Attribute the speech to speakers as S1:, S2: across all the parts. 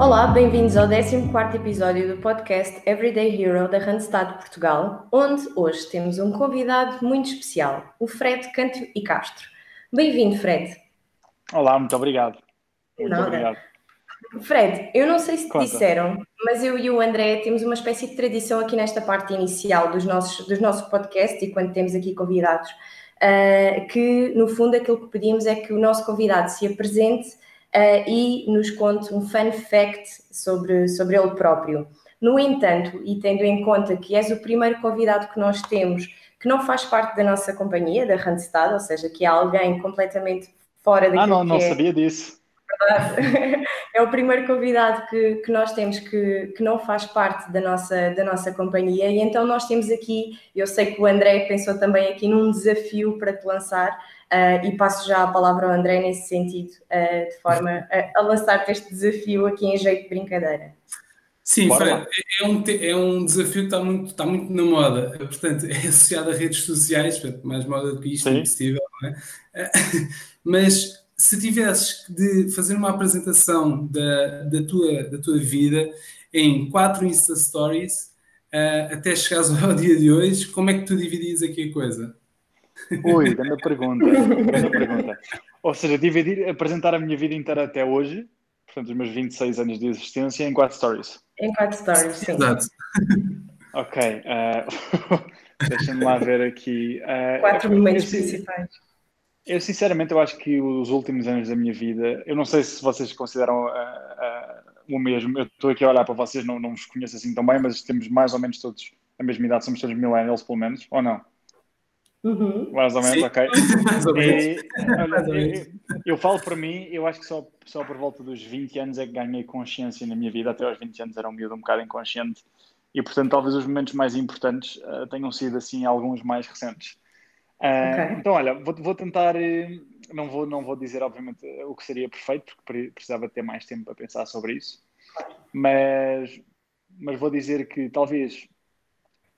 S1: Olá, bem-vindos ao 14 episódio do podcast Everyday Hero da Randstad Portugal, onde hoje temos um convidado muito especial, o Fred Canto e Castro. Bem-vindo, Fred.
S2: Olá, muito obrigado. Muito
S1: Nada.
S2: obrigado.
S1: Fred, eu não sei se te
S2: Conta.
S1: disseram, mas eu e o André temos uma espécie de tradição aqui nesta parte inicial dos nossos, dos nossos podcasts e quando temos aqui convidados, ah, que no fundo aquilo que pedimos é que o nosso convidado se apresente ah, e nos conte um fun fact sobre, sobre ele próprio. No entanto, e tendo em conta que és o primeiro convidado que nós temos que não faz parte da nossa companhia, da Randstad, ou seja, que é alguém completamente fora daquilo
S2: Ah, não, não
S1: é
S2: sabia disso.
S1: é o primeiro convidado que, que nós temos que, que não faz parte da nossa, da nossa companhia, e então nós temos aqui, eu sei que o André pensou também aqui num desafio para te lançar, ah, e passo já a palavra ao André nesse sentido, ah, de forma a, a lançar-te este desafio aqui em jeito de brincadeira.
S3: Sim, Fred,
S2: lá.
S3: é um, é um desafio que está muito, está muito na moda. Portanto, é associado a redes sociais, portanto, mais moda do que isto,
S2: Sim.
S3: impossível, não é? Mas se tivesses de fazer uma apresentação da, da, tua, da tua vida em quatro Insta Stories, eh, até chegares ao dia de hoje, como é que tu dividias aqui a coisa?
S2: Ui, grande pergunta. Grande pergunta. Ou seja, dividir, apresentar a minha vida inteira até hoje, portanto, os meus 26 anos de existência, em quatro stories.
S1: Em quatro stories, sim.
S3: Exato.
S2: Ok. eh, Deixa-me lá ver aqui. eh,
S1: Quatro momentos principais.
S2: Eu, sinceramente, eu acho que os últimos anos da minha vida, eu não sei se vocês consideram ah, ah, o mesmo. Eu estou aqui a olhar para vocês, não, não vos conheço assim tão bem, mas temos mais ou menos todos a mesma idade, somos todos millennials, pelo menos, ou não?
S1: Uhum.
S2: Mais ou menos,
S3: Sim.
S2: ok.
S3: Mais ou menos.
S2: E, olha,
S3: Mais ou
S2: eu,
S3: menos.
S2: eu- eu falo para mim, eu acho que só, só por volta dos 20 anos é que ganhei consciência na minha vida. Até aos 20 anos era um miúdo um bocado inconsciente. E, portanto, talvez os momentos mais importantes ah, tenham sido, assim, alguns mais recentes. Ah,
S1: Ok.
S2: Então, olha, vou, vou tentar... eh, Não vou, não vou dizer, obviamente, o que seria perfeito, porque pre- precisava ter mais tempo para pensar sobre isso. Mas, mas vou dizer que talvez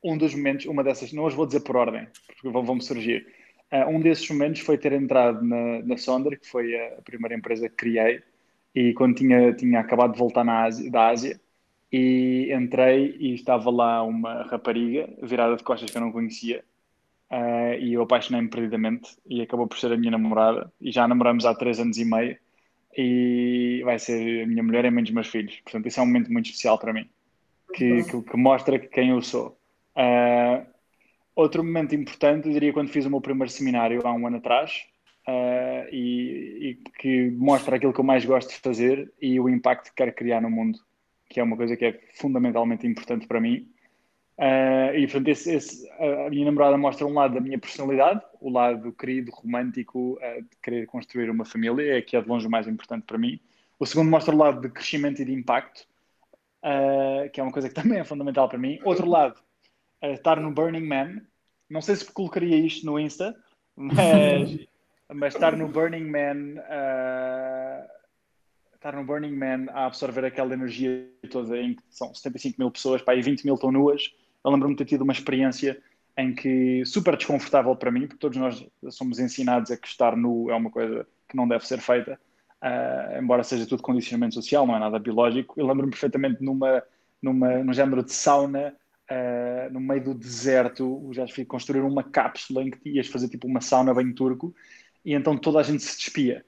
S2: um dos momentos, uma dessas, não os vou dizer por ordem, porque vão- vão-me surgir. Ah, um desses momentos foi ter entrado na, na Sonder, que foi a, a primeira empresa que criei, e quando tinha, tinha acabado de voltar na Ásia, da Ásia, e entrei e estava lá uma rapariga virada de costas que eu não conhecia, ah, e eu apaixonei-me perdidamente, e acabou por ser a minha namorada, e já namoramos há três anos e meio, e vai ser a minha mulher e a mãe dos meus filhos. Portanto, isso é um momento muito especial para mim, que, que, que mostra quem eu sou. Ah, outro momento importante, eu diria quando fiz o meu primeiro seminário há um ano atrás, ah, e, e que mostra aquilo que eu mais gosto de fazer e o impacto que quero criar no mundo, que é uma coisa que é fundamentalmente importante para mim. Ah, e portanto, esse- esse- a minha namorada mostra um lado da minha personalidade, o lado querido, romântico, ah, de querer construir uma família, é que é de longe o mais importante para mim. O segundo mostra o lado de crescimento e de impacto, ah, que é uma coisa que também é fundamental para mim. Outro lado, estar no Burning Man. Não sei se colocaria isto no Insta, mas, mas estar no Burning Man. estar no Burning Man a absorver aquela energia toda em que são 75 mil pessoas, pá, e 20 mil estão nuas. Eu lembro-me de ter tido uma experiência em que super desconfortável para mim, porque todos nós somos ensinados a que estar nu é uma coisa que não deve ser feita, ah, embora seja tudo condicionamento social, não é nada biológico. Eu lembro-me perfeitamente numa, numa, num género de sauna, ah, no meio do deserto, já fui construir uma cápsula em que ias fazer tipo uma sauna bem turco, e então toda a gente se despia.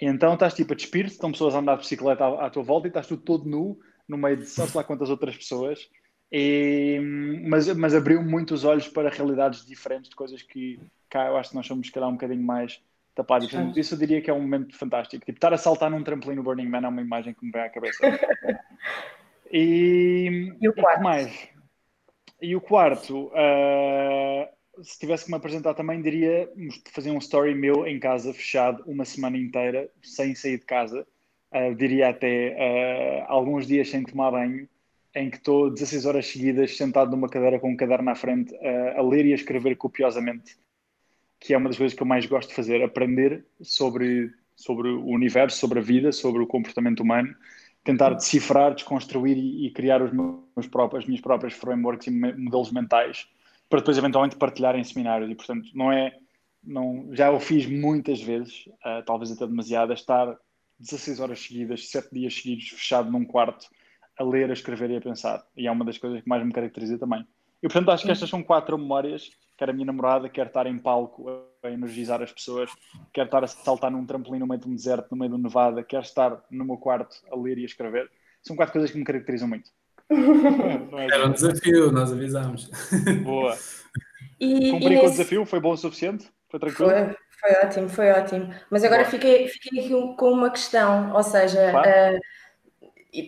S2: E então estás tipo a despir-te, estão pessoas a andar de bicicleta à, à tua volta e estás tu todo nu, no meio de só sei lá quantas outras pessoas. E, mas, mas abriu muito os olhos para realidades diferentes, de coisas que cá eu acho que nós somos, se calhar, um bocadinho mais tapados. E, portanto, isso eu diria que é um momento fantástico. Tipo, estar a saltar num trampolim no Burning Man é uma imagem que me vem à cabeça. E,
S1: E o quarto?
S2: mais? E o quarto, ah, se tivesse que me apresentar também, diria fazer um story meu em casa, fechado, uma semana inteira, sem sair de casa. Ah, diria até ah, alguns dias sem tomar banho, em que estou 16 horas seguidas sentado numa cadeira com um caderno à frente ah, a ler e a escrever copiosamente, que é uma das coisas que eu mais gosto de fazer, aprender sobre, sobre o universo, sobre a vida, sobre o comportamento humano, tentar decifrar, desconstruir e, e criar os meus próprios, as minhas próprias frameworks e modelos mentais para depois eventualmente partilhar em seminários. E portanto, não é, não, já o fiz muitas vezes, ah, talvez até demasiado, estar 16 horas seguidas, 7 dias seguidos, fechado num quarto, a ler, a escrever e a pensar. E é uma das coisas que mais me caracteriza também. E portanto acho que estas são quatro memórias. Quer a minha namorada, quer estar em palco a energizar as pessoas, quer estar a saltar num trampolim no meio de um deserto, no meio do Nevada, quer estar no meu quarto a ler e a escrever. São quatro coisas que me caracterizam muito.
S3: É Era um desafio, nós avisámos.
S2: Boa. E, Cumpri nesse... com o desafio? Foi bom o suficiente? Foi tranquilo?
S1: Foi, foi ótimo, foi ótimo. Mas agora fiquei, fiquei aqui com uma questão, ou seja, claro. uh,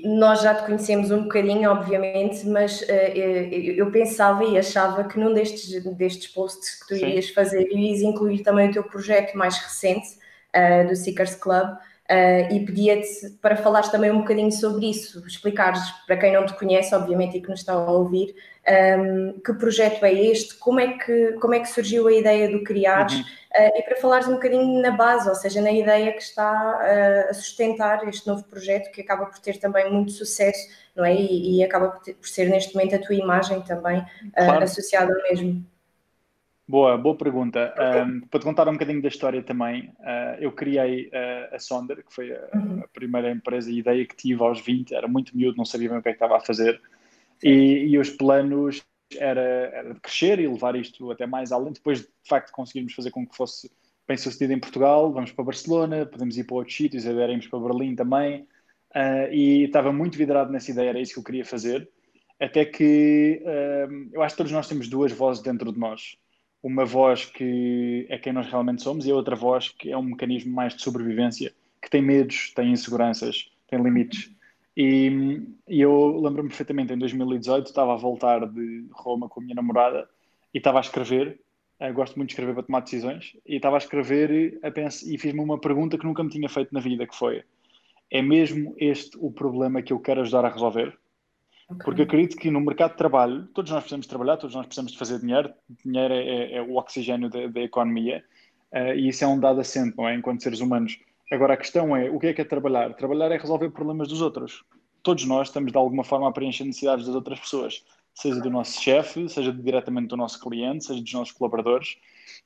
S1: nós já te conhecemos um bocadinho, obviamente, mas uh, eu pensava e achava que num destes, destes posts que tu Sim. irias fazer, irias incluir também o teu projeto mais recente, uh, do Seekers Club, Uh, e pedia-te para falares também um bocadinho sobre isso, explicares para quem não te conhece, obviamente, e que nos está a ouvir, um, que projeto é este, como é que, como é que surgiu a ideia do criares, uhum. uh, e para falares um bocadinho na base, ou seja, na ideia que está uh, a sustentar este novo projeto, que acaba por ter também muito sucesso, não é? E, e acaba por, ter, por, ser neste momento a tua imagem também claro. associada ao mesmo.
S2: Boa, boa pergunta. Um, para te contar um bocadinho da história também, uh, eu criei uh, a Sonder, que foi a, uhum. a, primeira empresa e ideia que tive aos 20, era muito miúdo, não sabia bem o que é que estava a fazer, e, e, os planos era, era de crescer e levar isto até mais além, depois de facto conseguirmos fazer com que fosse bem sucedido em Portugal, vamos para Barcelona, podemos ir para outros sítios, iremos para Berlim também, uh, e estava muito vidrado nessa ideia, era isso que eu queria fazer, até que eu acho que todos nós temos duas vozes dentro de nós uma voz que é quem nós realmente somos e a outra voz que é um mecanismo mais de sobrevivência, que tem medos, tem inseguranças, tem limites. E, e eu lembro-me perfeitamente, em 2018, estava a voltar de Roma com a minha namorada e estava a escrever. Eu gosto muito de escrever para tomar decisões. E estava a escrever a pensar, e fiz-me uma pergunta que nunca me tinha feito na vida, que foi é mesmo este o problema que eu quero ajudar a resolver? Okay. Porque acredito que no mercado de trabalho, todos nós precisamos trabalhar, todos nós precisamos de fazer dinheiro, dinheiro é, é, é o oxigênio da, da economia uh, e isso é um dado assente, não é? Enquanto seres humanos. Agora a questão é: o que é que é trabalhar? Trabalhar é resolver problemas dos outros. Todos nós estamos de alguma forma a preencher necessidades das outras pessoas, seja do nosso chefe, seja diretamente do nosso cliente, seja dos nossos colaboradores.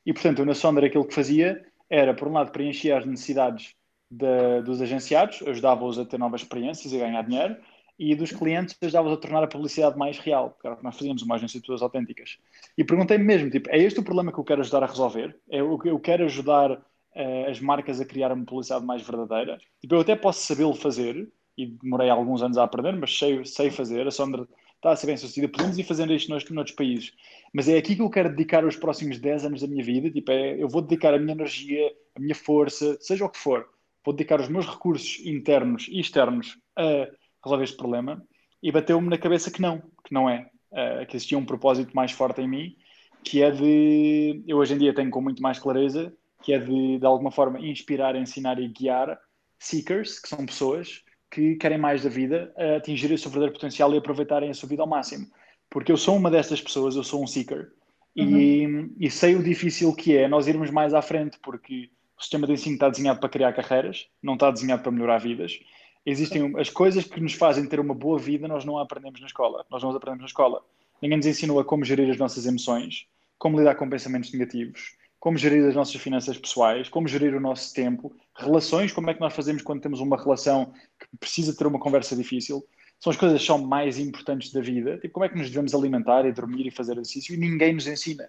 S2: E portanto, na Sonder aquilo que fazia era, por um lado, preencher as necessidades de, dos agenciados, ajudava-os a ter novas experiências e ganhar dinheiro e dos clientes ajudava a tornar a publicidade mais real, que era o que nós fazíamos, uma agência de pessoas autênticas. E perguntei-me mesmo, tipo, é este o problema que eu quero ajudar a resolver? É que eu quero ajudar uh, as marcas a criar uma publicidade mais verdadeira? Tipo, eu até posso sabê-lo fazer, e demorei alguns anos a aprender, mas sei, sei fazer, a Sondra está a ser bem sucedida, podemos ir fazendo isto nos, noutros países. Mas é aqui que eu quero dedicar os próximos 10 anos da minha vida, tipo, é, eu vou dedicar a minha energia, a minha força, seja o que for, vou dedicar os meus recursos internos e externos a resolver este problema e bateu-me na cabeça que não, que não é, uh, que existia um propósito mais forte em mim, que é de, eu hoje em dia tenho com muito mais clareza, que é de, de alguma forma, inspirar, ensinar e guiar seekers, que são pessoas que querem mais da vida, a atingirem o seu verdadeiro potencial e aproveitarem a sua vida ao máximo. Porque eu sou uma dessas pessoas, eu sou um seeker, uhum. e, e sei o difícil que é nós irmos mais à frente, porque o sistema de ensino está desenhado para criar carreiras, não está desenhado para melhorar vidas existem as coisas que nos fazem ter uma boa vida, nós não aprendemos na escola. Nós não as aprendemos na escola. Ninguém nos ensinou a como gerir as nossas emoções, como lidar com pensamentos negativos, como gerir as nossas finanças pessoais, como gerir o nosso tempo, relações, como é que nós fazemos quando temos uma relação que precisa ter uma conversa difícil. São as coisas que são mais importantes da vida. Tipo, como é que nos devemos alimentar e dormir e fazer exercício e ninguém nos ensina.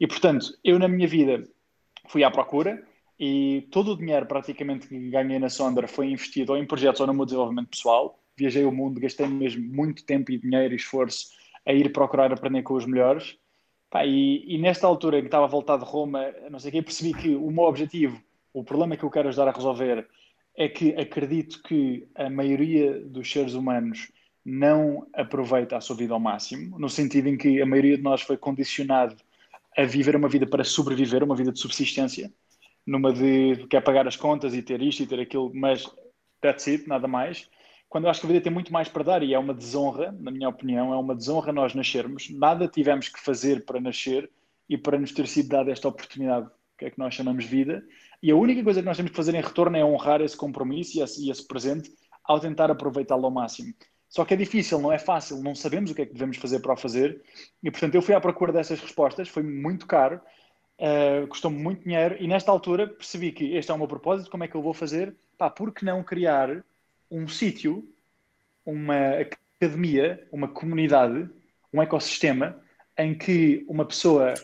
S2: E, portanto, eu na minha vida fui à procura, e todo o dinheiro praticamente que ganhei na Sonder foi investido ou em projetos ou no meu desenvolvimento pessoal. Viajei o mundo, gastei mesmo muito tempo e dinheiro e esforço a ir procurar aprender com os melhores. Pá, e, e, nesta altura que estava a voltar de Roma, não sei o que, percebi que o meu objetivo, o problema que eu quero ajudar a resolver, é que acredito que a maioria dos seres humanos não aproveita a sua vida ao máximo, no sentido em que a maioria de nós foi condicionado a viver uma vida para sobreviver, uma vida de subsistência numa de quer pagar as contas e ter isto e ter aquilo, mas that's it, nada mais. Quando eu acho que a vida tem muito mais para dar e é uma desonra, na minha opinião, é uma desonra nós nascermos. Nada tivemos que fazer para nascer e para nos ter sido dada esta oportunidade, que é que nós chamamos vida. E a única coisa que nós temos que fazer em retorno é honrar esse compromisso e esse, e esse presente ao tentar aproveitá-lo ao máximo. Só que é difícil, não é fácil, não sabemos o que é que devemos fazer para o fazer. E portanto eu fui à procura dessas respostas, foi muito caro, Uh, custou-me muito dinheiro e nesta altura percebi que este é o meu propósito, como é que eu vou fazer? pá, por que não criar um sítio, uma academia, uma comunidade, um ecossistema em que uma pessoa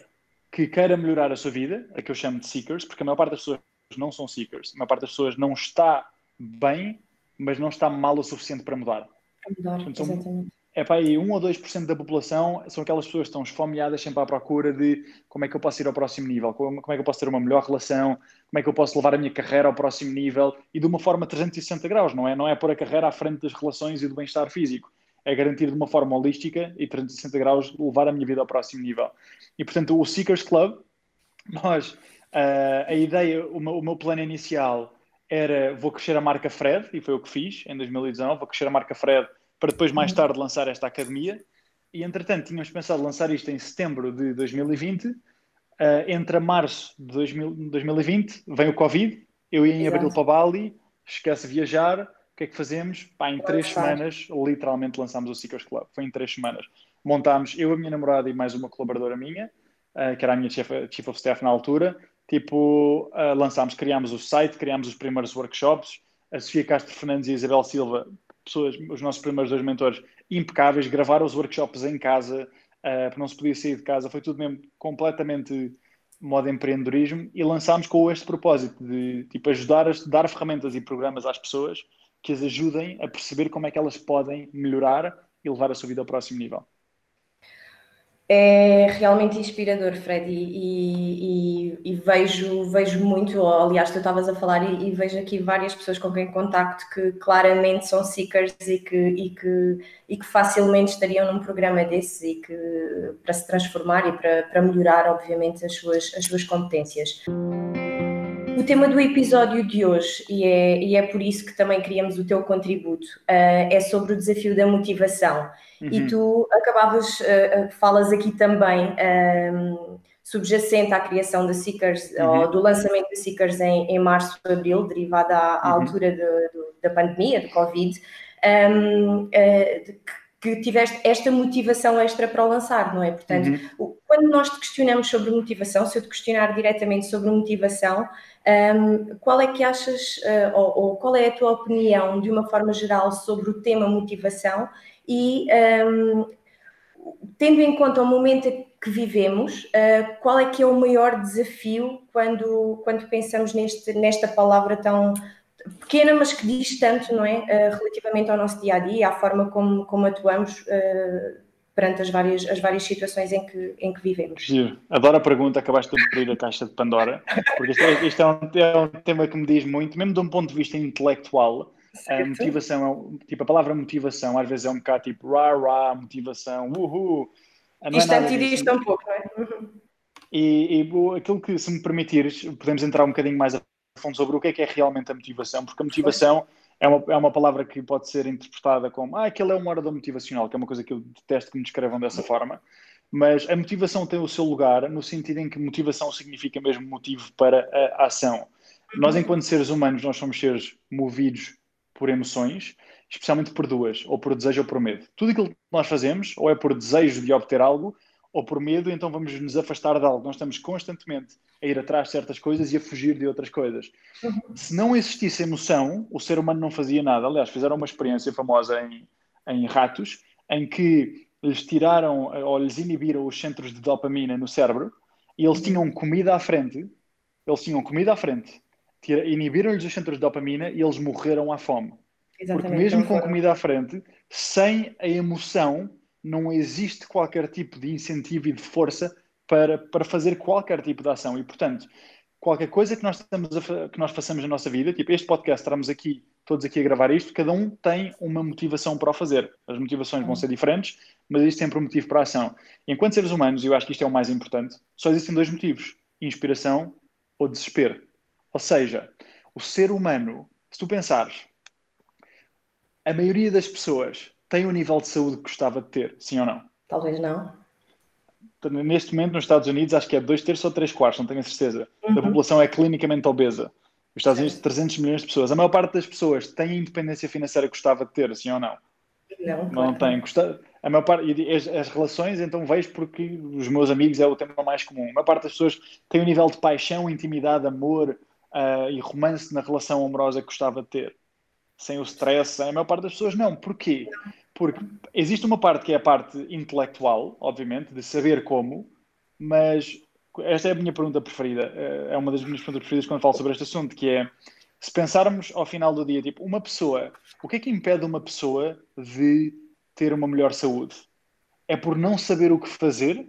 S2: que queira melhorar a sua vida, a que eu chamo de seekers, porque a maior parte das pessoas não são seekers, a maior parte das pessoas não está bem, mas não está mal o suficiente para mudar.
S1: Para mudar, Portanto, exatamente
S2: é para aí 1 ou 2% da população são aquelas pessoas que estão esfomeadas sempre à procura de como é que eu posso ir ao próximo nível, como, como é que eu posso ter uma melhor relação, como é que eu posso levar a minha carreira ao próximo nível e de uma forma 360 graus, não é? Não é pôr a carreira à frente das relações e do bem-estar físico. É garantir de uma forma holística e 360 graus levar a minha vida ao próximo nível. E portanto, o Seekers Club, nós, uh, a ideia, o meu, o meu plano inicial era vou crescer a marca Fred, e foi o que fiz em 2019, vou crescer a marca Fred para depois mais uhum. tarde lançar esta academia. E entretanto, tínhamos pensado lançar isto em setembro de 2020. Uh, eh, entre março de 2000, 2020 vem o Covid, eu ia em Exato. abril para Bali, esquece viajar, o que é que fazemos? Pá, em três semanas, literalmente lançámos o Seekers Club. Foi em três semanas. Montámos eu, a minha namorada e mais uma colaboradora minha, uh, que era a minha chief, chief of staff na altura. Tipo, uh, lançámos, criámos o site, criámos os primeiros workshops. A Sofia Castro Fernandes e a Isabel Silva pessoas, os nossos primeiros dois mentores, impecáveis, gravaram os workshops em casa, uh, porque não se podia sair de casa, foi tudo mesmo completamente modo empreendedorismo e lançámos com este propósito de tipo, ajudar a dar ferramentas e programas às pessoas que as ajudem a perceber como é que elas podem melhorar e levar a sua vida ao próximo nível
S1: é realmente inspirador, Fred, e, e, e, vejo, vejo muito, aliás, tu estavas a falar e, e, vejo aqui várias pessoas com quem contacto que claramente são seekers e que, e que, e que facilmente estariam num programa desses e que para se transformar e para, para melhorar, obviamente, as suas, as suas competências. O tema do episódio de hoje, e é, e é por isso que também queríamos o teu contributo, uh, é sobre o desafio da motivação. Uhum. E tu acabavas, uh, falas aqui também um, ehm, subjacente à criação da Seekers, uhum. ou do lançamento da Seekers em, em março, abril, derivada à, à uhum. altura de, de, da pandemia, do Covid, um, ehm, uh, de, que tiveste esta motivação extra para o lançar, não é? Portanto, uhum. quando nós te questionamos sobre motivação, se eu te questionar diretamente sobre motivação, um, qual é que achas, uh, ou, ou, qual é a tua opinião, de uma forma geral, sobre o tema motivação e, um, tendo em conta o momento que vivemos, uh, qual é que é o maior desafio quando, quando pensamos neste, nesta palavra tão pequena, mas que diz tanto, não é? Uh, relativamente ao nosso dia a dia, à forma como, como atuamos uh, perante as várias, as várias situações em que, em que vivemos.
S2: Giro. Adoro a pergunta, acabaste de abrir a caixa de Pandora, porque isto, é, isto é, um, é, um, tema que me diz muito, mesmo de um ponto de vista intelectual. Certo. A motivação, é tipo, a palavra motivação às vezes é um bocado tipo rah, rah, motivação, uhul.
S1: Não isto é antirista um pouco, não é? Uhum.
S2: E, e aquilo que, se me permitires, podemos entrar um bocadinho mais a fundo sobre o que é que é realmente a motivação, porque a motivação é uma, é uma palavra que pode ser interpretada como ah, aquele é um orador motivacional, que é uma coisa que eu detesto que me descrevam dessa forma, mas a motivação tem o seu lugar no sentido em que motivação significa mesmo motivo para a ação. Nós, enquanto seres humanos, nós somos seres movidos por emoções, especialmente por duas, ou por desejo ou por medo. Tudo aquilo que nós fazemos, ou é por desejo de obter algo, ou por medo, então vamos nos afastar de algo. Nós estamos constantemente a ir atrás de certas coisas e a fugir de outras coisas. Uhum. Se não existisse emoção, o ser humano não fazia nada. Aliás, fizeram uma experiência famosa em, em ratos, em que lhes tiraram ou lhes inibiram os centros de dopamina no cérebro e eles tinham comida à frente. Eles tinham comida à frente. Inibiram-lhes os centros de dopamina e eles morreram à fome. Exatamente. Porque mesmo com comida à frente, sem a emoção, não existe qualquer tipo de incentivo e de força para, para fazer qualquer tipo de ação. E, portanto, qualquer coisa que nós, estamos a, que nós façamos na nossa vida, tipo este podcast, estamos aqui, todos aqui a gravar isto, cada um tem uma motivação para o fazer. As motivações vão ser diferentes, mas existe sempre um motivo para a ação. E enquanto seres humanos, eu acho que isto é o mais importante, só existem dois motivos: inspiração ou desespero. Ou seja, o ser humano, se tu pensares, a maioria das pessoas tem o nível de saúde que gostava de ter, sim ou não?
S1: Talvez não.
S2: Neste momento, nos Estados Unidos, acho que é dois terços ou três quartos, não tenho a certeza. Uhum. A população é clinicamente obesa. Os Estados Unidos, 300 milhões de pessoas. A maior parte das pessoas tem a independência financeira que gostava de ter, sim ou não?
S1: Não,
S2: não tem. A maior parte, as, as, relações, então vejo porque os meus amigos é o tema mais comum. A maior parte das pessoas tem um nível de paixão, intimidade, amor, uh, e romance na relação amorosa que gostava de ter. Sem o stress, a maior parte das pessoas não. Porquê? Porque existe uma parte que é a parte intelectual, obviamente, de saber como, mas esta é a minha pergunta preferida. É uma das minhas perguntas preferidas quando falo sobre este assunto, que é se pensarmos ao final do dia, tipo, uma pessoa, o que é que impede uma pessoa de ter uma melhor saúde? É por não saber o que fazer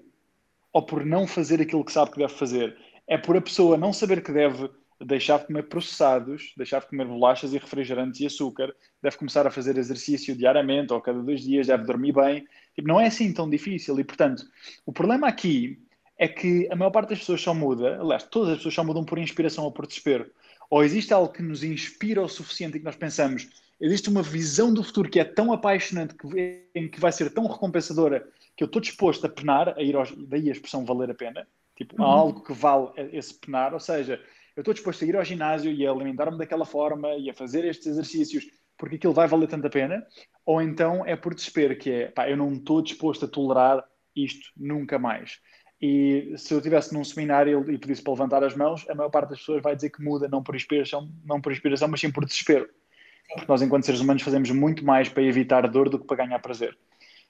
S2: ou por não fazer aquilo que sabe que deve fazer? É por a pessoa não saber que deve deixar de comer processados, deixar de comer bolachas e refrigerantes e açúcar, deve começar a fazer exercício diariamente ou cada dois dias, deve dormir bem. Tipo, não é assim tão difícil e, portanto, o problema aqui é que a maior parte das pessoas só muda, aliás, todas as pessoas só mudam por inspiração ou por desespero. Ou existe algo que nos inspira o suficiente e que nós pensamos, existe uma visão do futuro que é tão apaixonante, que, em que vai ser tão recompensadora, que eu estou disposto a penar, a ir aos, daí a expressão valer a pena, tipo, uhum. há algo que vale esse penar, ou seja, eu estou disposto a ir ao ginásio e a alimentar-me daquela forma e a fazer estes exercícios porque aquilo vai valer tanta pena, ou então é por desespero, que é, pá, eu não estou disposto a tolerar isto nunca mais. E se eu estivesse num seminário e pedisse para levantar as mãos, a maior parte das pessoas vai dizer que muda não por inspiração, não por inspiração, mas sim por desespero. Porque nós, enquanto seres humanos, fazemos muito mais para evitar dor do que para ganhar prazer.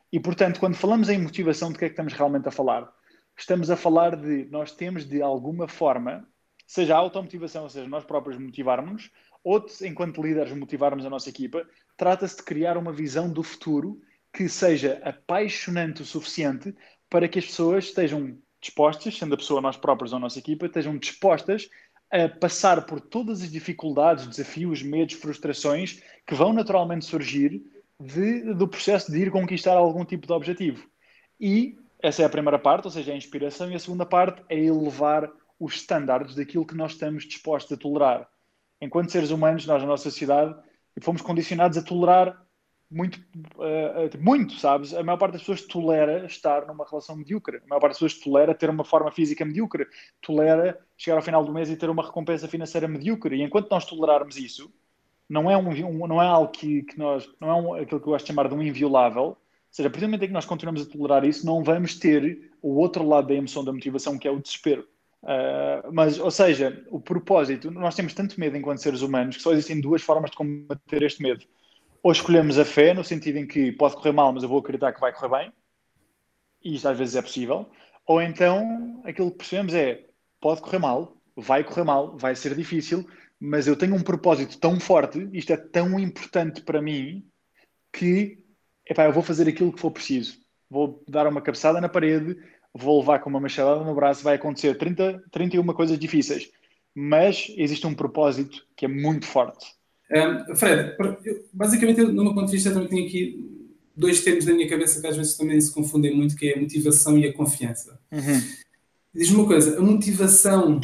S2: E, portanto, quando falamos em motivação, de que é que estamos realmente a falar? Estamos a falar de nós temos, de alguma forma, seja a automotivação, ou seja, nós próprios motivarmos, ou enquanto líderes motivarmos a nossa equipa, trata-se de criar uma visão do futuro que seja apaixonante o suficiente para que as pessoas estejam dispostas, sendo a pessoa nós próprios ou a nossa equipa, estejam dispostas a passar por todas as dificuldades, desafios, medos, frustrações que vão naturalmente surgir de, do processo de ir conquistar algum tipo de objetivo. E essa é a primeira parte, ou seja, a inspiração, e a segunda parte é elevar os estándares daquilo que nós estamos dispostos a tolerar. Enquanto seres humanos, nós na nossa sociedade fomos condicionados a tolerar muito, uh, muito, sabes? A maior parte das pessoas tolera estar numa relação medíocre. A maior parte das pessoas tolera ter uma forma física medíocre. Tolera chegar ao final do mês e ter uma recompensa financeira medíocre. E enquanto nós tolerarmos isso, não é, um, um não é algo que, que, nós... Não é um, aquilo que eu gosto de chamar de um inviolável. Ou seja, a partir do momento em que nós continuamos a tolerar isso, não vamos ter o outro lado da emoção da motivação, que é o desespero. Uh, mas, ou seja, o propósito, nós temos tanto medo enquanto seres humanos que só existem duas formas de combater este medo ou escolhemos a fé, no sentido em que pode correr mal, mas eu vou acreditar que vai correr bem, e isto às vezes é possível, ou então aquilo que percebemos é pode correr mal, vai correr mal, vai ser difícil, mas eu tenho um propósito tão forte, isto é tão importante para mim, que epá, eu vou fazer aquilo que for preciso. Vou dar uma cabeçada na parede, vou levar com uma machadada no braço, vai acontecer 30, 31 coisas difíceis, mas existe um propósito que é muito forte.
S3: Um, Fred, basicamente, no meu ponto de vista, também tenho aqui dois termos na minha cabeça que às vezes também se confundem muito, que é a motivação e a confiança.
S2: Uhum.
S3: Diz-me uma coisa, a motivação,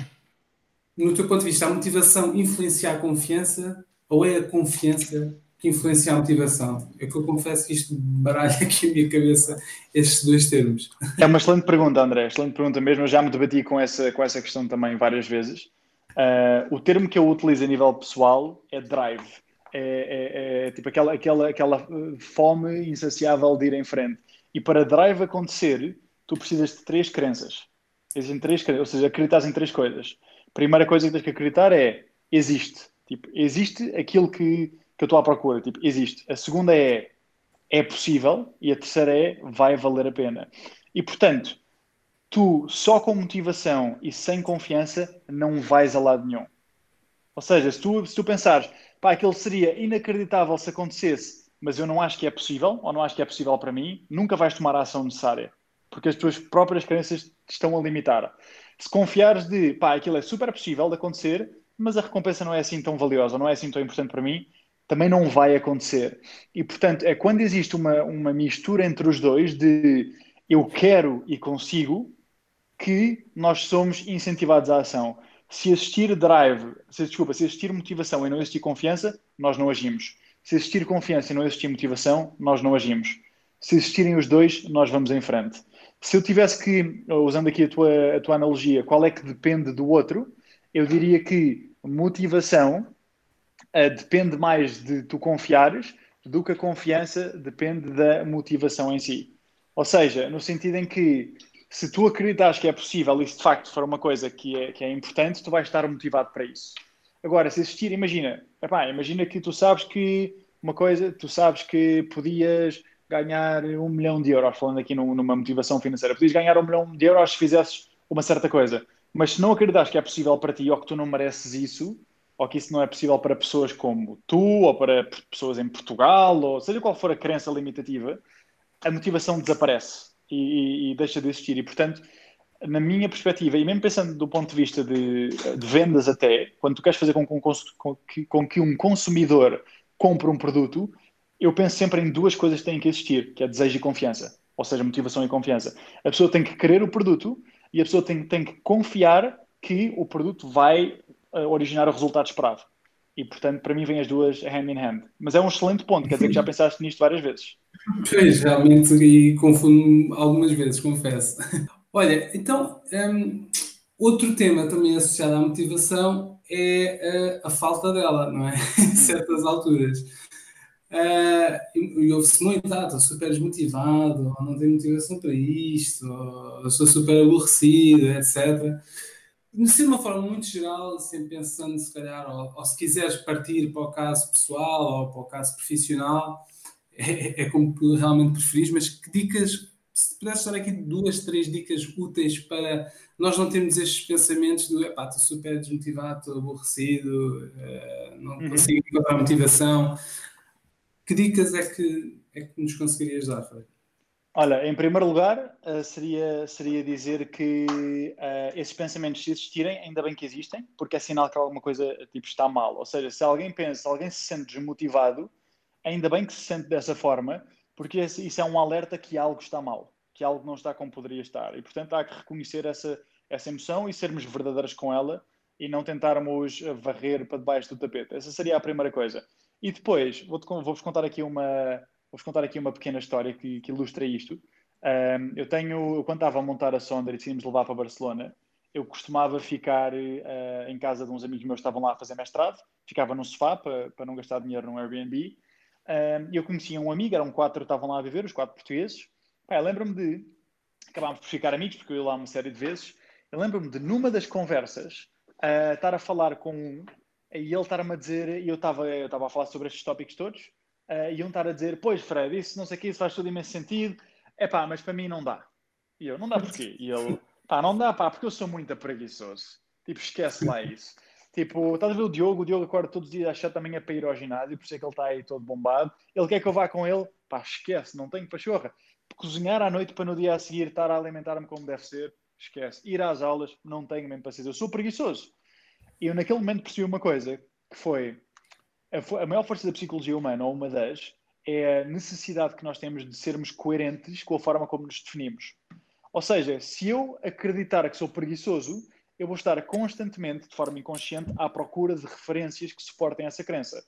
S3: no teu ponto de vista, a motivação influencia a confiança ou é a confiança que influencia a motivação? É que eu confesso que isto baralha aqui a minha cabeça estes dois termos.
S2: É uma excelente pergunta, André, excelente pergunta mesmo. Eu já me debati com essa, com essa questão também várias vezes. Uh, o termo que eu utilizo a nível pessoal é drive. É, é, é, tipo aquela, aquela, aquela fome insaciável de ir em frente. E para drive acontecer, tu precisas de três crenças. Existem três crenças, ou seja, acreditas em três coisas. A primeira coisa que tens que acreditar é existe. Tipo, existe aquilo que, que eu estou à procura. Tipo, existe. A segunda é é possível. E a terceira é vai valer a pena. E portanto, tu só com motivação e sem confiança não vais a lado nenhum. Ou seja, se tu, se tu pensares, pá, aquilo seria inacreditável se acontecesse, mas eu não acho que é possível, ou não acho que é possível para mim, nunca vais tomar a ação necessária. Porque as tuas próprias crenças te estão a limitar. Se confiares de, pá, aquilo é super possível de acontecer, mas a recompensa não é assim tão valiosa, não é assim tão importante para mim, também não vai acontecer. E, portanto, é quando existe uma, uma mistura entre os dois de eu quero e consigo, que nós somos incentivados à ação. Se existir drive, se, desculpa, se existir motivação e não existir confiança, nós não agimos. Se existir confiança e não existir motivação, nós não agimos. Se existirem os dois, nós vamos em frente. Se eu tivesse que, usando aqui a tua, a tua analogia, qual é que depende do outro, eu diria que motivação uh, depende mais de tu confiares do que a confiança depende da motivação em si. Ou seja, no sentido em que se tu acreditas que é possível e se de facto for uma coisa que é, que é importante, tu vais estar motivado para isso. Agora, se existir, imagina, epá, imagina que tu sabes que uma coisa, tu sabes que podias ganhar um milhão de euros, falando aqui numa motivação financeira, podias ganhar um milhão de euros se fizesses uma certa coisa. Mas se não acreditas que é possível para ti ou que tu não mereces isso, ou que isso não é possível para pessoas como tu, ou para pessoas em Portugal, ou seja qual for a crença limitativa, a motivação desaparece e, e, e deixa de existir. E, portanto, na minha perspectiva, e mesmo pensando do ponto de vista de, de vendas até, quando tu queres fazer com, com, com, que, com que um consumidor compre um produto, eu penso sempre em duas coisas que têm que existir, que é desejo e confiança. Ou seja, motivação e confiança. A pessoa tem que querer o produto e a pessoa tem, tem que confiar que o produto vai originar o resultado esperado. E, portanto, para mim vêm as duas hand in hand. Mas é um excelente ponto, quer dizer que já pensaste nisto várias vezes.
S3: Pois, realmente, e confundo algumas vezes, confesso. Olha, então, um, outro tema também associado à motivação é a, a falta dela, não é? em certas alturas. Uh, e ouve-se muito, ah, estou super desmotivado, ou não tenho motivação para isto, ou sou super aborrecido, etc. De uma forma muito geral, sempre pensando, se calhar, ou, ou, se quiseres partir para o caso pessoal ou para o caso profissional, é, é como realmente preferis, mas que dicas, se pudesse dar aqui duas, três dicas úteis para nós não termos estes pensamentos do, epá, estou super desmotivado, estou aborrecido, uh, não uhum. consigo encontrar motivação que dicas é que, é que nos conseguirias dar, Fred?
S2: Olha, em primeiro lugar, uh, seria, seria dizer que uh, esses pensamentos, se existirem, ainda bem que existem, porque é sinal que alguma coisa tipo, está mal. Ou seja, se alguém pensa, se alguém se sente desmotivado, ainda bem que se sente dessa forma, porque isso é um alerta que algo está mal, que algo não está como poderia estar. E, portanto, há que reconhecer essa, essa emoção e sermos verdadeiros com ela e não tentarmos varrer para debaixo do tapete. Essa seria a primeira coisa. E depois, vou-vos vou contar aqui uma, vou contar aqui uma pequena história que, que ilustra isto. Um, eu tenho, quando estava a montar a Sonda e decidimos levar para Barcelona, eu costumava ficar uh, em casa de uns amigos meus que estavam lá a fazer mestrado, ficava num sofá para, para não gastar dinheiro no Airbnb. Um, eu conhecia um amigo, eram quatro, estavam lá a viver, os quatro portugueses. Lembro-me de, acabámos por ficar amigos, porque eu ia lá uma série de vezes. Eu lembro-me de, numa das conversas, uh, estar a falar com um e ele estar-me a dizer, e eu estava eu a falar sobre estes tópicos todos, uh, iam estar a dizer, pois Fred, isso não sei o que, isso faz todo imenso sentido, é pá, mas para mim não dá. E eu, não dá porquê? E ele, pá, não dá, pá, porque eu sou muito preguiçoso. Tipo, esquece lá isso. Tipo, estás a ver o Diogo? O Diogo acorda todos os dias às 7 da manhã para ir ao ginásio, por isso é que ele está aí todo bombado. Ele quer que eu vá com ele, pá, esquece, não tenho pachorra. Cozinhar à noite para no dia a seguir estar a alimentar-me como deve ser, esquece. Ir às aulas, não tenho mesmo paciência. Eu sou preguiçoso. E eu naquele momento percebi uma coisa, que foi a, maior força da psicologia humana, ou uma das, é a necessidade que nós temos de sermos coerentes com a forma como nos definimos. Ou seja, se eu acreditar que sou preguiçoso, eu vou estar constantemente, de forma inconsciente, à procura de referências que suportem essa crença.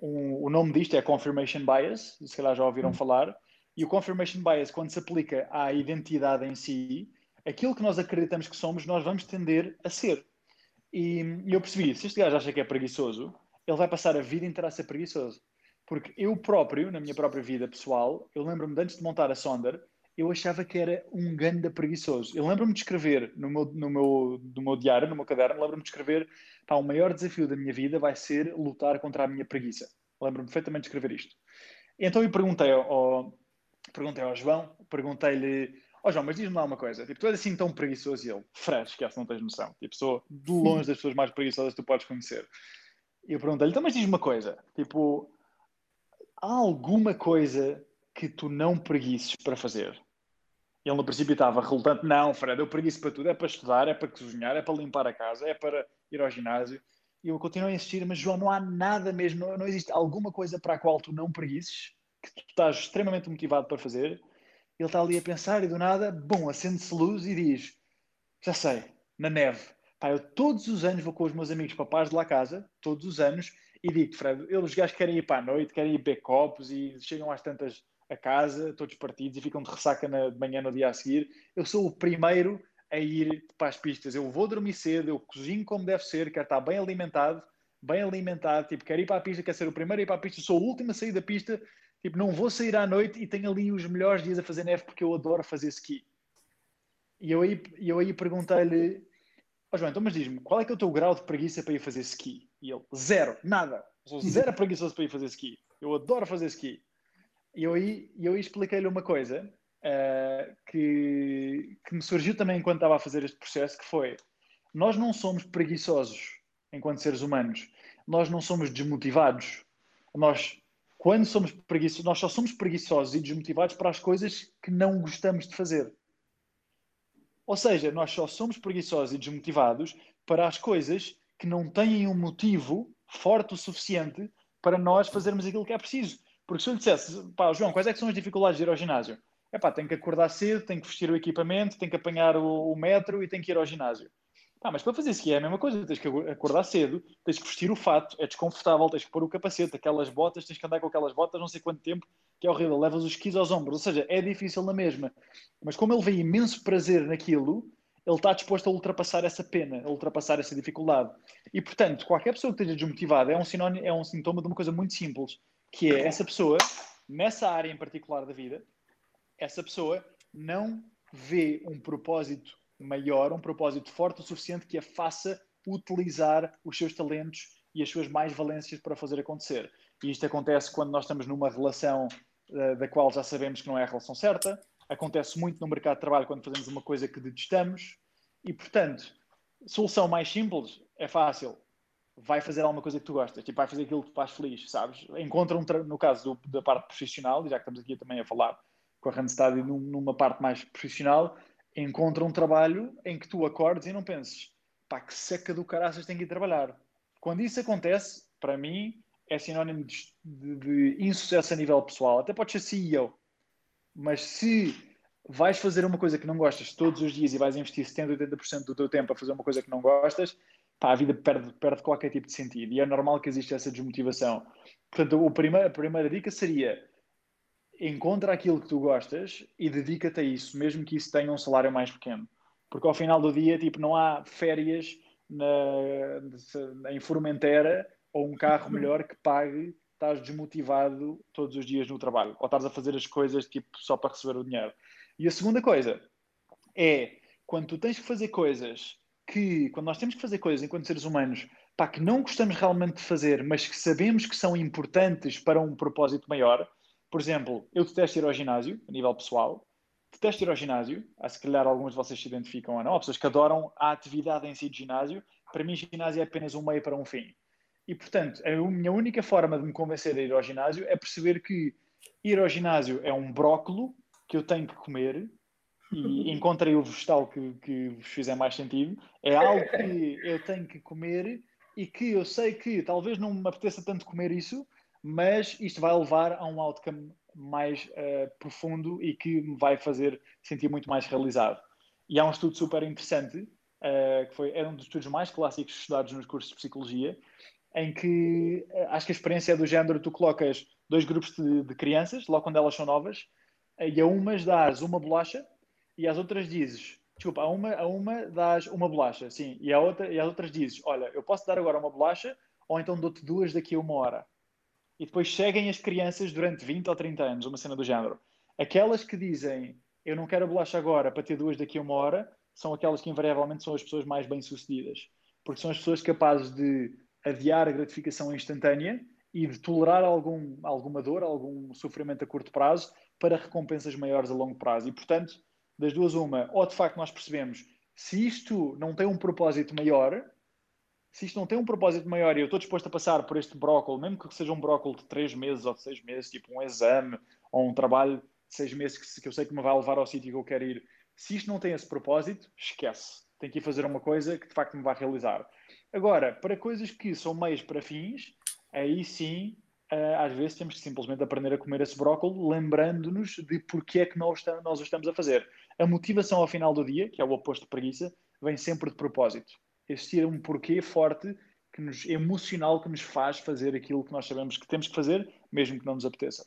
S2: Um, o nome disto é confirmation bias, se calhar já ouviram falar, e o confirmation bias, quando se aplica à identidade em si, aquilo que nós acreditamos que somos, nós vamos tender a ser. E, e eu percebi, se este gajo acha que é preguiçoso, ele vai passar a vida inteira a ser preguiçoso. Porque eu próprio, na minha própria vida pessoal, eu lembro-me de antes de montar a Sonder, eu achava que era um ganda preguiçoso. Eu lembro-me de escrever no meu, no, meu, no meu diário, no meu caderno, lembro-me de escrever, pá, o maior desafio da minha vida vai ser lutar contra a minha preguiça. Lembro-me perfeitamente de escrever isto. Então eu perguntei ao, perguntei ao João, perguntei-lhe Ó oh, João, mas diz-me lá uma coisa. Tipo, tu és assim tão preguiçoso e ele, Fred, esquece, não tens noção. Tipo, sou de longe das pessoas mais preguiçosas que tu podes conhecer. E eu perguntei-lhe, então, mas diz-me uma coisa. Tipo, há alguma coisa que tu não preguiçes para fazer? Ele no princípio estava relutante. Não, Fred, eu preguiço para tudo. É para estudar, é para cozinhar, é para limpar a casa, é para ir ao ginásio. E eu continuo a insistir, mas João, não há nada mesmo, não, não existe alguma coisa para a qual tu não preguiçes, que tu estás extremamente motivado para fazer ele está ali a pensar e do nada, bom, acende-se luz e diz: Já sei, na neve. Pá, eu todos os anos vou com os meus amigos papás de lá casa, todos os anos, e digo Fred, eles gajos querem ir para a noite, querem ir beber copos e chegam às tantas a casa, todos partidos, e ficam de ressaca na, de manhã no dia a seguir. Eu sou o primeiro a ir para as pistas. Eu vou dormir cedo, eu cozinho como deve ser, quero estar bem alimentado, bem alimentado, tipo, quero ir para a pista, quero ser o primeiro a ir para a pista, sou o último a sair da pista, Tipo, não vou sair à noite e tenho ali os melhores dias a fazer neve porque eu adoro fazer ski. E eu aí, eu aí perguntei-lhe, oh, João, então mas diz-me, qual é que é o teu grau de preguiça para ir fazer ski? E ele, zero, nada. Sou zero preguiçoso para ir fazer ski. Eu adoro fazer ski. E eu aí, eu aí expliquei-lhe uma coisa uh, que, que me surgiu também enquanto estava a fazer este processo, que foi, nós não somos preguiçosos enquanto seres humanos. Nós não somos desmotivados. Nós, quando somos preguiçosos, nós só somos preguiçosos e desmotivados para as coisas que não gostamos de fazer. Ou seja, nós só somos preguiçosos e desmotivados para as coisas que não têm um motivo forte o suficiente para nós fazermos aquilo que é preciso. Porque se eu lhe dissesse, pá, João, quais é que são as dificuldades de ir ao ginásio? É pá, tenho que acordar cedo, tenho que vestir o equipamento, tenho que apanhar o, o metro e tenho que ir ao ginásio. Pá, mas para fazer isso é a mesma coisa, tens que acordar cedo, tens que vestir o fato, é desconfortável, tens que pôr o capacete, aquelas botas, tens que andar com aquelas botas não sei quanto tempo, que é horrível, levas os skis aos ombros, ou seja, é difícil na mesma. Mas como ele vê imenso prazer naquilo, ele está disposto a ultrapassar essa pena, a ultrapassar essa dificuldade. E, portanto, qualquer pessoa que esteja desmotivada é um, sinónimo, é um sintoma de uma coisa muito simples, que é essa pessoa, nessa área em particular da vida, essa pessoa não vê um propósito maior, um propósito forte o suficiente que a faça utilizar os seus talentos e as suas mais-valências para fazer acontecer. E isto acontece quando nós estamos numa relação uh, da qual já sabemos que não é a relação certa, acontece muito no mercado de trabalho quando fazemos uma coisa que detestamos, e portanto, solução mais simples é fácil. Vai fazer alguma coisa que tu gostas, tipo, vai fazer aquilo que faz feliz, sabes? Encontra um, no caso do, da parte profissional, e já que estamos aqui também a falar com a Randstad numa parte mais profissional, encontra um trabalho em que tu acordes e não penses, pá, que seca do caraças tem que ir trabalhar. Quando isso acontece, para mim, é sinónimo de, de, de insucesso a nível pessoal. Até pode ser CEO, mas se vais fazer uma coisa que não gostas todos os dias e vais investir 70, 80% do teu tempo a fazer uma coisa que não gostas, pá, a vida perde, perde qualquer tipo de sentido. E é normal que exista essa desmotivação. Portanto, o primeiro, a primeira dica seria encontra aquilo que tu gostas e dedica-te a isso, mesmo que isso tenha um salário mais pequeno. Porque ao final do dia, tipo, não há férias na, em Formentera ou um carro melhor que pague estás desmotivado todos os dias no trabalho ou estás a fazer as coisas tipo só para receber o dinheiro. E a segunda coisa é quando tu tens que fazer coisas que, quando nós temos que fazer coisas enquanto seres humanos, pá, que não gostamos realmente de fazer, mas que sabemos que são importantes para um propósito maior, por exemplo, eu detesto ir ao ginásio, a nível pessoal. Detesto ir ao ginásio. Ah, se calhar alguns de vocês se identificam ou não. Há pessoas que adoram a atividade em si de ginásio. Para mim, ginásio é apenas um meio para um fim. E, portanto, a minha única forma de me convencer a ir ao ginásio é perceber que ir ao ginásio é um brócolo que eu tenho que comer e encontrei o vegetal que, que vos fizer mais sentido. É algo que eu tenho que comer e que eu sei que talvez não me apeteça tanto comer isso, mas isto vai levar a um outcome mais uh, profundo e que me vai fazer sentir muito mais realizado. E há um estudo super interessante, uh, que foi, era um dos estudos mais clássicos estudados nos cursos de psicologia, em que uh, acho que a experiência é do género, tu colocas dois grupos de, de crianças, logo quando elas são novas, e a umas dás uma bolacha e às outras dizes, desculpa, a uma, a uma dás uma bolacha, sim, e, a outra, e às outras dizes, olha, eu posso dar agora uma bolacha ou então dou-te duas daqui a uma hora e depois seguem as crianças durante 20 ou 30 anos, uma cena do género. Aquelas que dizem eu não quero a bolacha agora para ter duas daqui a uma hora, são aquelas que invariavelmente são as pessoas mais bem-sucedidas. Porque são as pessoas capazes de adiar a gratificação instantânea e de tolerar algum, alguma dor, algum sofrimento a curto prazo para recompensas maiores a longo prazo. E, portanto, das duas, uma, ou de facto nós percebemos se isto não tem um propósito maior, se isto não tem um propósito maior e eu estou disposto a passar por este brócolo, mesmo que seja um brócolo de 3 meses ou de 6 meses, tipo um exame ou um trabalho de 6 meses que, que eu sei que me vai levar ao sítio que eu quero ir, se isto não tem esse propósito, esquece. Tenho que ir fazer uma coisa que de facto me vai realizar. Agora, para coisas que são meios para fins, aí sim, uh, às vezes temos que simplesmente aprender a comer esse brócolo, lembrando-nos de porque é que nós, nós o estamos a fazer. A motivação ao final do dia, que é o oposto de preguiça, vem sempre de propósito existir um porquê forte que nos, emocional que nos faz fazer aquilo que nós sabemos que temos que fazer, mesmo que não nos apeteça.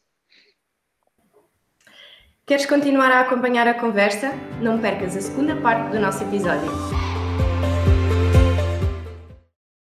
S1: Queres continuar a acompanhar a conversa? Não percas a segunda parte do nosso episódio.